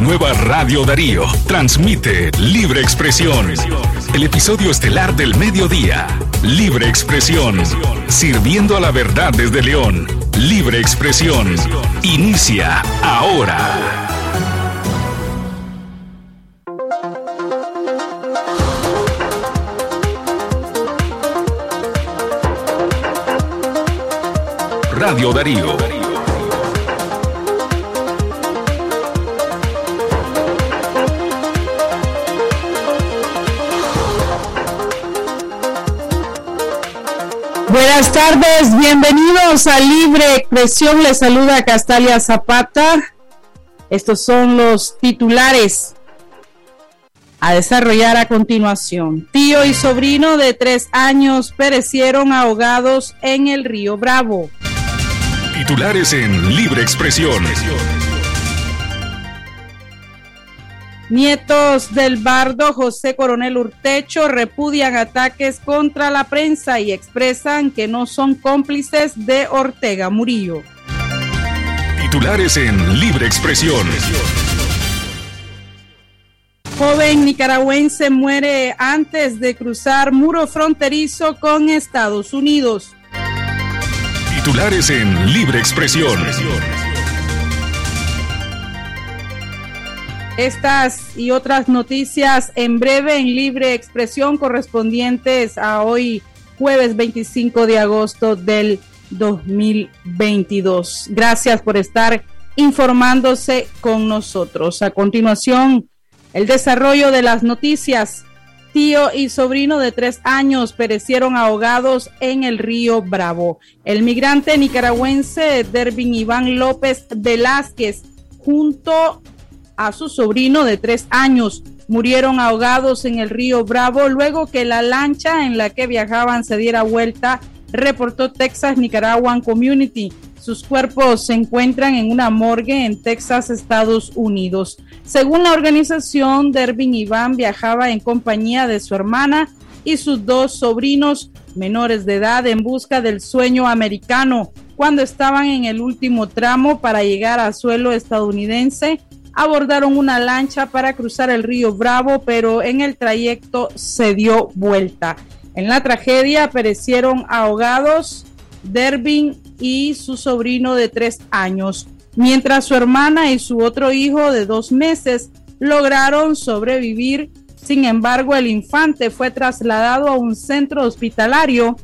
Nueva Radio Darío transmite Libre Expresión. El episodio estelar del mediodía. Libre Expresión. Sirviendo a la verdad desde León. Libre Expresión. Inicia ahora. Radio Darío. Buenas tardes, bienvenidos a Libre Expresión. Les saluda Castalia Zapata. Estos son los titulares a desarrollar a continuación. Tío y sobrino de tres años perecieron ahogados en el río Bravo. Titulares en Libre Expresión. Nietos del bardo José Coronel Urtecho repudian ataques contra la prensa y expresan que no son cómplices de Ortega Murillo. Titulares en Libre Expresión. Joven nicaragüense muere antes de cruzar muro fronterizo con Estados Unidos. Titulares en Libre Expresión. Estas y otras noticias en breve en Libre Expresión correspondientes a hoy jueves 25 de agosto del 2022. Gracias por estar informándose con nosotros. A continuación, el desarrollo de las noticias. Tío y sobrino de tres años perecieron ahogados en el río Bravo. El migrante nicaragüense Dervin Iván López Velázquez, junto a su sobrino de tres años, murieron ahogados en el río Bravo luego que la lancha en la que viajaban se diera vuelta, reportó Texas Nicaraguan Community. Sus cuerpos se encuentran en una morgue en Texas, Estados Unidos. Según la organización, Dervin Iván viajaba en compañía de su hermana y sus dos sobrinos menores de edad en busca del sueño americano. Cuando estaban en el último tramo para llegar a suelo estadounidense, abordaron una lancha para cruzar el río Bravo, pero en el trayecto se dio vuelta. En la tragedia perecieron ahogados Dervin y su sobrino de tres años, mientras su hermana y su otro hijo de dos meses lograron sobrevivir. Sin embargo, el infante fue trasladado a un centro hospitalario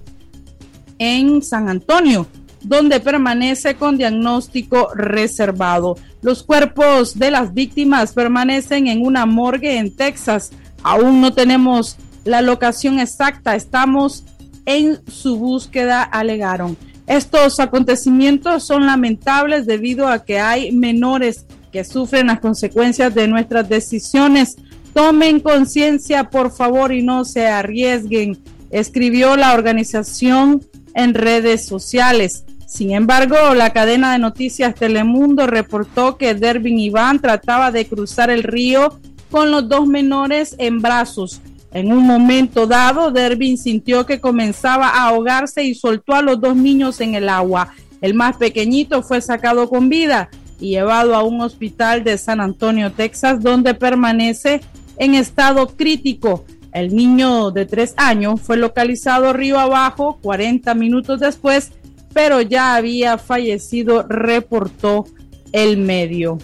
en San Antonio, donde permanece con diagnóstico reservado. Los cuerpos de las víctimas permanecen en una morgue en Texas. Aún no tenemos la locación exacta, estamos en su búsqueda, alegaron. Estos acontecimientos son lamentables debido a que hay menores que sufren las consecuencias de nuestras decisiones. Tomen conciencia, por favor, y no se arriesguen, escribió la organización en redes sociales. Sin embargo, la cadena de noticias Telemundo reportó que Dervin Iván trataba de cruzar el río con los dos menores en brazos. En un momento dado, Dervin sintió que comenzaba a ahogarse y soltó a los dos niños en el agua. El más pequeñito fue sacado con vida y llevado a un hospital de San Antonio, Texas, donde permanece en estado crítico. El niño de tres años fue localizado río abajo 40 minutos después, pero ya había fallecido, reportó el medio.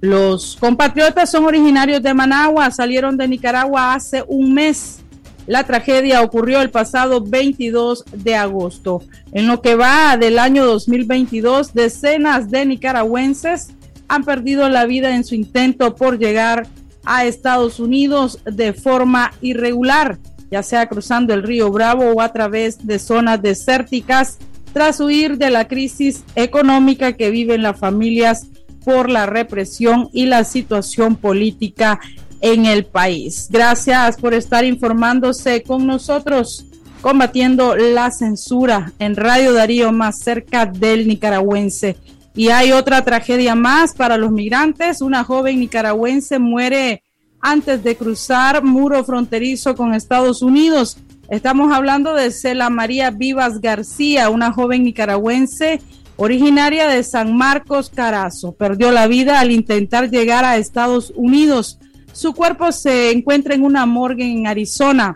Los compatriotas son originarios de Managua, salieron de Nicaragua hace un mes. La tragedia ocurrió el pasado 22 de agosto. En lo que va del año 2022, decenas de nicaragüenses han perdido la vida en su intento por llegar a Estados Unidos de forma irregular, ya sea cruzando el río Bravo o a través de zonas desérticas, tras huir de la crisis económica que viven las familias por la represión y la situación política en el país. Gracias por estar informándose con nosotros, combatiendo la censura en Radio Darío más cerca del nicaragüense. Y hay otra tragedia más para los migrantes. Una joven nicaragüense muere antes de cruzar muro fronterizo con Estados Unidos. Estamos hablando de Cela María Vivas García, una joven nicaragüense originaria de San Marcos Carazo. Perdió la vida al intentar llegar a Estados Unidos. Su cuerpo se encuentra en una morgue en Arizona,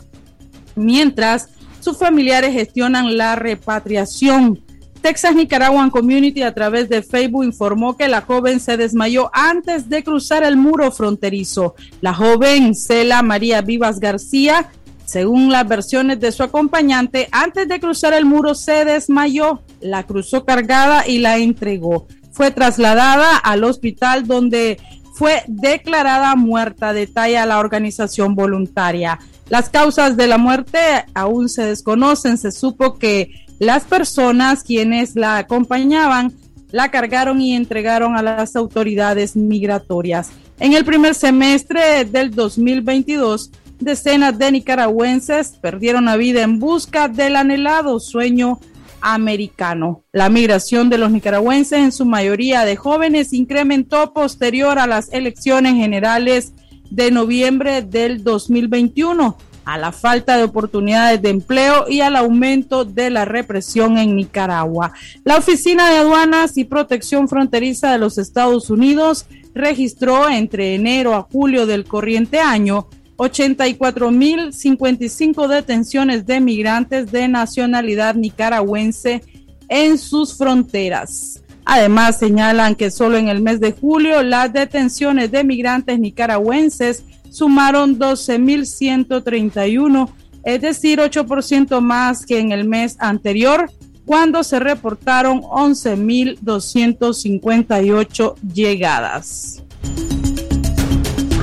mientras sus familiares gestionan la repatriación. Texas Nicaraguan Community a través de Facebook informó que la joven se desmayó antes de cruzar el muro fronterizo. La joven Cela María Vivas García, según las versiones de su acompañante, antes de cruzar el muro se desmayó, la cruzó cargada y la entregó. Fue trasladada al hospital donde fue declarada muerta, detalla la organización voluntaria. Las causas de la muerte aún se desconocen. Se supo que las personas quienes la acompañaban la cargaron y entregaron a las autoridades migratorias. En el primer semestre del 2022, decenas de nicaragüenses perdieron la vida en busca del anhelado sueño americano. La migración de los nicaragüenses, en su mayoría de jóvenes, incrementó posterior a las elecciones generales de noviembre del 2021 a la falta de oportunidades de empleo y al aumento de la represión en Nicaragua. La Oficina de Aduanas y Protección Fronteriza de los Estados Unidos registró entre enero a julio del corriente año 84.055 detenciones de migrantes de nacionalidad nicaragüense en sus fronteras. Además, señalan que solo en el mes de julio las detenciones de migrantes nicaragüenses sumaron 12.131, es decir, 8% más que en el mes anterior, cuando se reportaron 11.258 llegadas.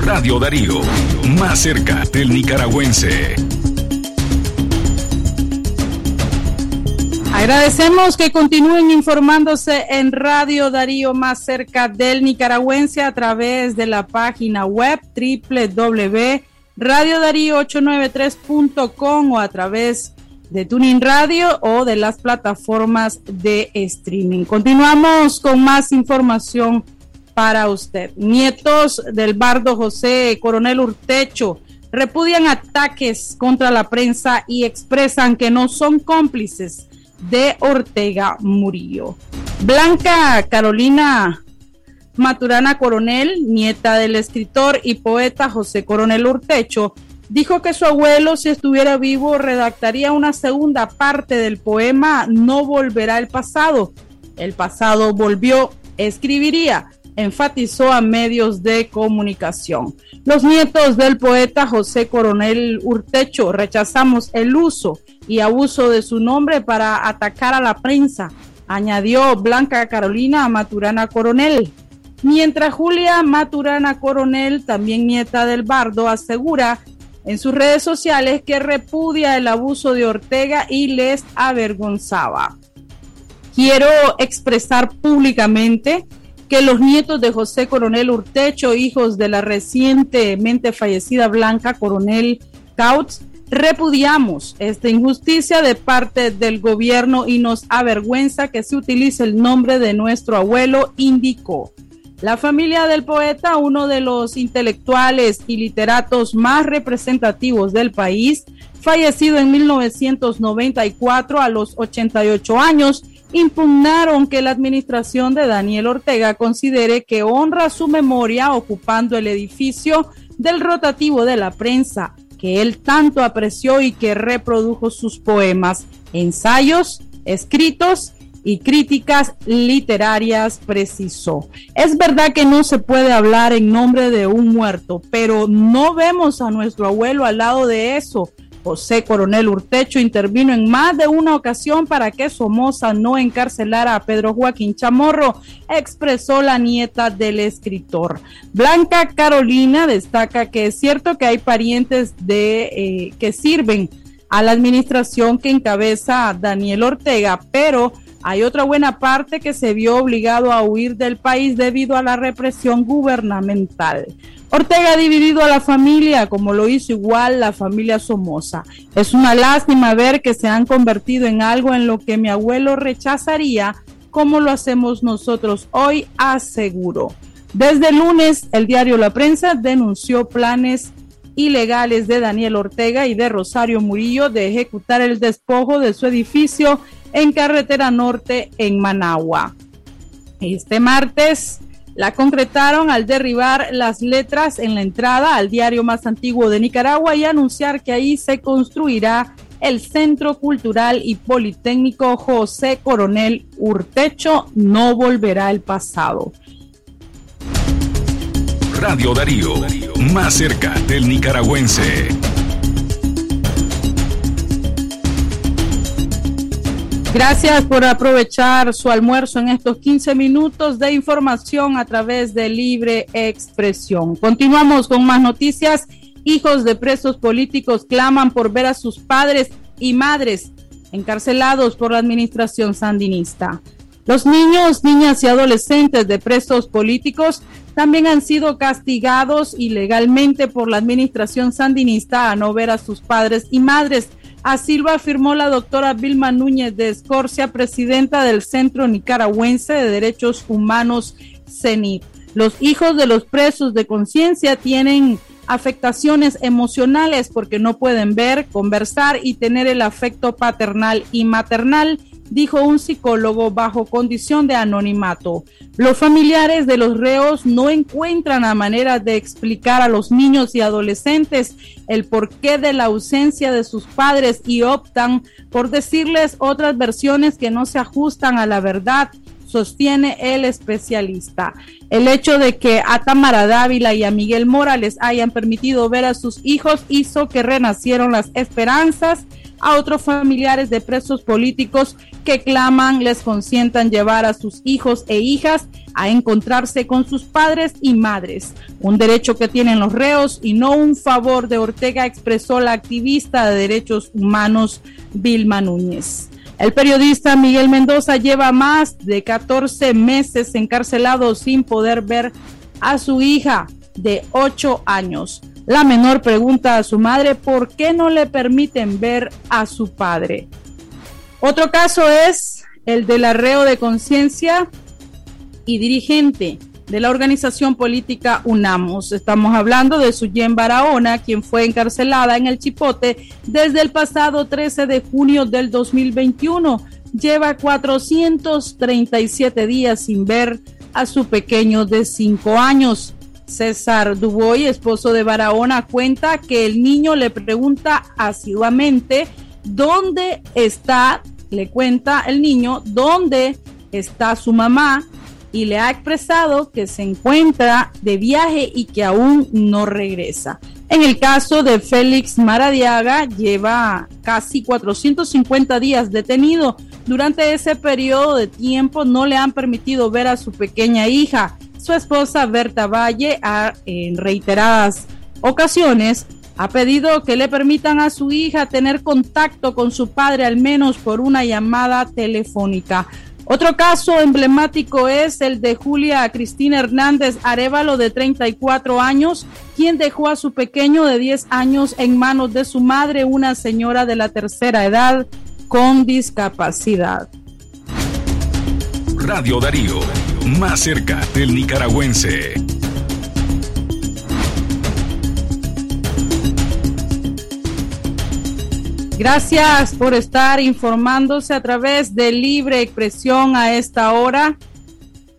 Radio Darío, más cerca del nicaragüense. Agradecemos que continúen informándose en Radio Darío más cerca del nicaragüense a través de la página web www.radiodarío893.com o a través de Tuning Radio o de las plataformas de streaming. Continuamos con más información para usted. Nietos del bardo José Coronel Urtecho repudian ataques contra la prensa y expresan que no son cómplices de Ortega Murillo. Blanca Carolina Maturana Coronel, nieta del escritor y poeta José Coronel Urtecho, dijo que su abuelo, si estuviera vivo, redactaría una segunda parte del poema No volverá el pasado. El pasado volvió, escribiría, enfatizó a medios de comunicación. Los nietos del poeta José Coronel Urtecho rechazamos el uso y abuso de su nombre para atacar a la prensa, añadió Blanca Carolina Maturana Coronel. Mientras Julia Maturana Coronel, también nieta del Bardo, asegura en sus redes sociales que repudia el abuso de Ortega y les avergonzaba. Quiero expresar públicamente que los nietos de José Coronel Urtecho, hijos de la recientemente fallecida Blanca Coronel Couts, Repudiamos esta injusticia de parte del gobierno y nos avergüenza que se utilice el nombre de nuestro abuelo, indicó. La familia del poeta, uno de los intelectuales y literatos más representativos del país, fallecido en 1994 a los 88 años, impugnaron que la administración de Daniel Ortega considere que honra su memoria ocupando el edificio del rotativo de la prensa que él tanto apreció y que reprodujo sus poemas, ensayos, escritos y críticas literarias, precisó. Es verdad que no se puede hablar en nombre de un muerto, pero no vemos a nuestro abuelo al lado de eso. José Coronel Urtecho intervino en más de una ocasión para que Somoza no encarcelara a Pedro Joaquín Chamorro, expresó la nieta del escritor. Blanca Carolina destaca que es cierto que hay parientes de eh, que sirven a la administración que encabeza Daniel Ortega, pero hay otra buena parte que se vio obligado a huir del país debido a la represión gubernamental. Ortega ha dividido a la familia, como lo hizo igual la familia Somoza. Es una lástima ver que se han convertido en algo en lo que mi abuelo rechazaría, como lo hacemos nosotros hoy, aseguró. Desde lunes, el diario La Prensa denunció planes ilegales de Daniel Ortega y de Rosario Murillo de ejecutar el despojo de su edificio en Carretera Norte en Managua. Este martes la concretaron al derribar las letras en la entrada al diario más antiguo de Nicaragua y anunciar que ahí se construirá el Centro Cultural y Politécnico José Coronel Urtecho. No volverá el pasado. Radio Darío, más cerca del nicaragüense. Gracias por aprovechar su almuerzo en estos 15 minutos de información a través de Libre Expresión. Continuamos con más noticias. Hijos de presos políticos claman por ver a sus padres y madres encarcelados por la administración sandinista. Los niños, niñas y adolescentes de presos políticos también han sido castigados ilegalmente por la administración sandinista a no ver a sus padres y madres Así lo afirmó la doctora Vilma Núñez de Escorcia, presidenta del Centro Nicaragüense de Derechos Humanos, CENIT. Los hijos de los presos de conciencia tienen afectaciones emocionales porque no pueden ver, conversar y tener el afecto paternal y maternal dijo un psicólogo bajo condición de anonimato. Los familiares de los reos no encuentran la manera de explicar a los niños y adolescentes el porqué de la ausencia de sus padres y optan por decirles otras versiones que no se ajustan a la verdad sostiene el especialista. El hecho de que a Tamara Dávila y a Miguel Morales hayan permitido ver a sus hijos hizo que renacieron las esperanzas a otros familiares de presos políticos que claman les consientan llevar a sus hijos e hijas a encontrarse con sus padres y madres, un derecho que tienen los reos y no un favor de Ortega, expresó la activista de derechos humanos Vilma Núñez. El periodista Miguel Mendoza lleva más de 14 meses encarcelado sin poder ver a su hija de 8 años. La menor pregunta a su madre por qué no le permiten ver a su padre. Otro caso es el del arreo de conciencia y dirigente de la organización política UNAMOS. Estamos hablando de Suyen Barahona, quien fue encarcelada en el Chipote desde el pasado 13 de junio del 2021. Lleva 437 días sin ver a su pequeño de 5 años. César Duboy, esposo de Barahona, cuenta que el niño le pregunta asiduamente dónde está, le cuenta el niño dónde está su mamá y le ha expresado que se encuentra de viaje y que aún no regresa. En el caso de Félix Maradiaga, lleva casi 450 días detenido. Durante ese periodo de tiempo no le han permitido ver a su pequeña hija. Su esposa Berta Valle, en reiteradas ocasiones, ha pedido que le permitan a su hija tener contacto con su padre al menos por una llamada telefónica. Otro caso emblemático es el de Julia Cristina Hernández Arevalo, de 34 años, quien dejó a su pequeño de 10 años en manos de su madre, una señora de la tercera edad con discapacidad. Radio Darío, más cerca del nicaragüense. Gracias por estar informándose a través de Libre Expresión a esta hora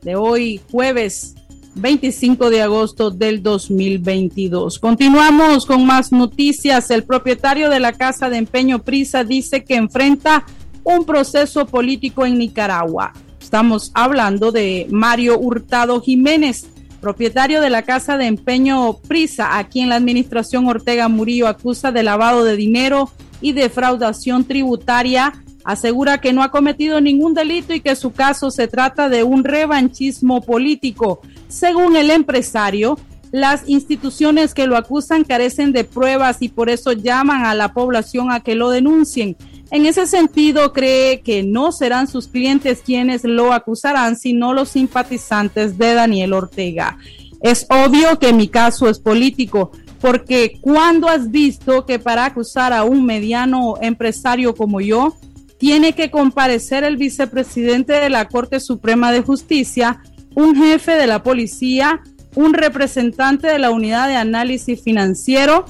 de hoy, jueves 25 de agosto del 2022. Continuamos con más noticias. El propietario de la casa de empeño Prisa dice que enfrenta un proceso político en Nicaragua. Estamos hablando de Mario Hurtado Jiménez, propietario de la casa de empeño Prisa, aquí en la administración Ortega Murillo, acusa de lavado de dinero y defraudación tributaria. Asegura que no ha cometido ningún delito y que su caso se trata de un revanchismo político. Según el empresario, las instituciones que lo acusan carecen de pruebas y por eso llaman a la población a que lo denuncien. En ese sentido, cree que no serán sus clientes quienes lo acusarán, sino los simpatizantes de Daniel Ortega. Es obvio que mi caso es político, porque cuando has visto que para acusar a un mediano empresario como yo, tiene que comparecer el vicepresidente de la Corte Suprema de Justicia, un jefe de la policía, un representante de la unidad de análisis financiero,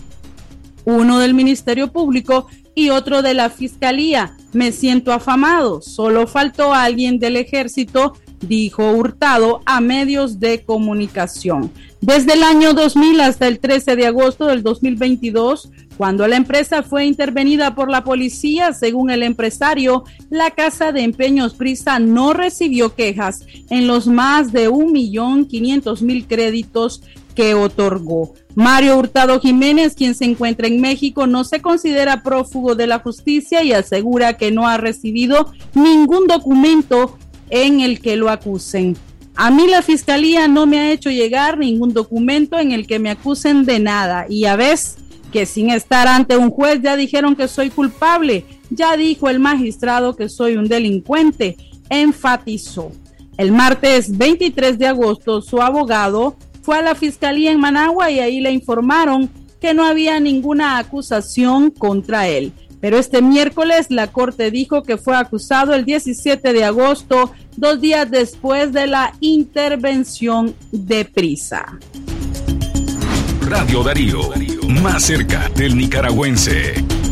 uno del Ministerio Público y otro de la Fiscalía. Me siento afamado. Solo faltó alguien del ejército, dijo Hurtado a medios de comunicación. Desde el año 2000 hasta el 13 de agosto del 2022, cuando la empresa fue intervenida por la policía, según el empresario, la casa de empeños Prisa no recibió quejas en los más de un millón quinientos mil créditos que otorgó. Mario Hurtado Jiménez, quien se encuentra en México, no se considera prófugo de la justicia y asegura que no ha recibido ningún documento en el que lo acusen. A mí la fiscalía no me ha hecho llegar ningún documento en el que me acusen de nada y a veces que sin estar ante un juez ya dijeron que soy culpable. Ya dijo el magistrado que soy un delincuente, enfatizó. El martes 23 de agosto su abogado fue a la fiscalía en Managua y ahí le informaron que no había ninguna acusación contra él. Pero este miércoles la Corte dijo que fue acusado el 17 de agosto, dos días después de la intervención de prisa. Radio Darío, más cerca del nicaragüense.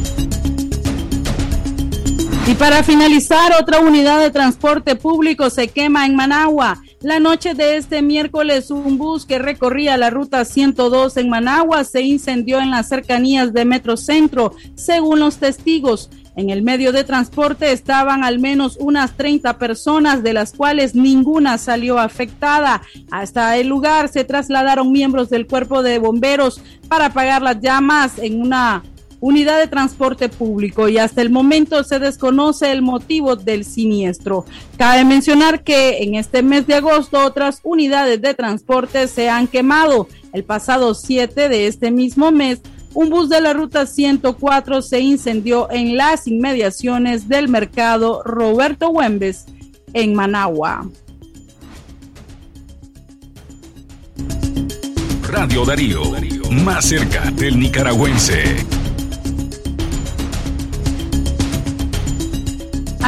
Y para finalizar, otra unidad de transporte público se quema en Managua. La noche de este miércoles, un bus que recorría la ruta 102 en Managua se incendió en las cercanías de Metrocentro, según los testigos. En el medio de transporte estaban al menos unas 30 personas, de las cuales ninguna salió afectada. Hasta el lugar se trasladaron miembros del cuerpo de bomberos para apagar las llamas en una unidad de transporte público y hasta el momento se desconoce el motivo del siniestro. Cabe mencionar que en este mes de agosto otras unidades de transporte se han quemado. El pasado 7 de este mismo mes, un bus de la ruta 104 se incendió en las inmediaciones del mercado Roberto Huembes en Managua. Radio Darío, más cerca del nicaragüense.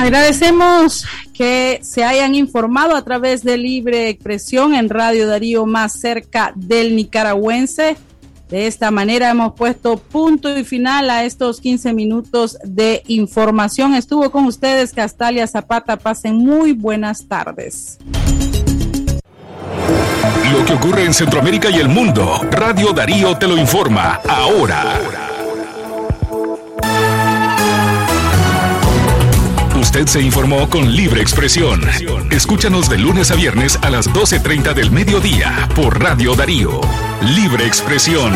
Agradecemos que se hayan informado a través de Libre Expresión en Radio Darío más cerca del nicaragüense. De esta manera hemos puesto punto y final a estos 15 minutos de información. Estuvo con ustedes Castalia Zapata. Pasen muy buenas tardes. Lo que ocurre en Centroamérica y el mundo, Radio Darío te lo informa ahora. Usted se informó con libre expresión. Escúchanos de lunes a viernes a las 12.30 del mediodía por Radio Darío. Libre expresión.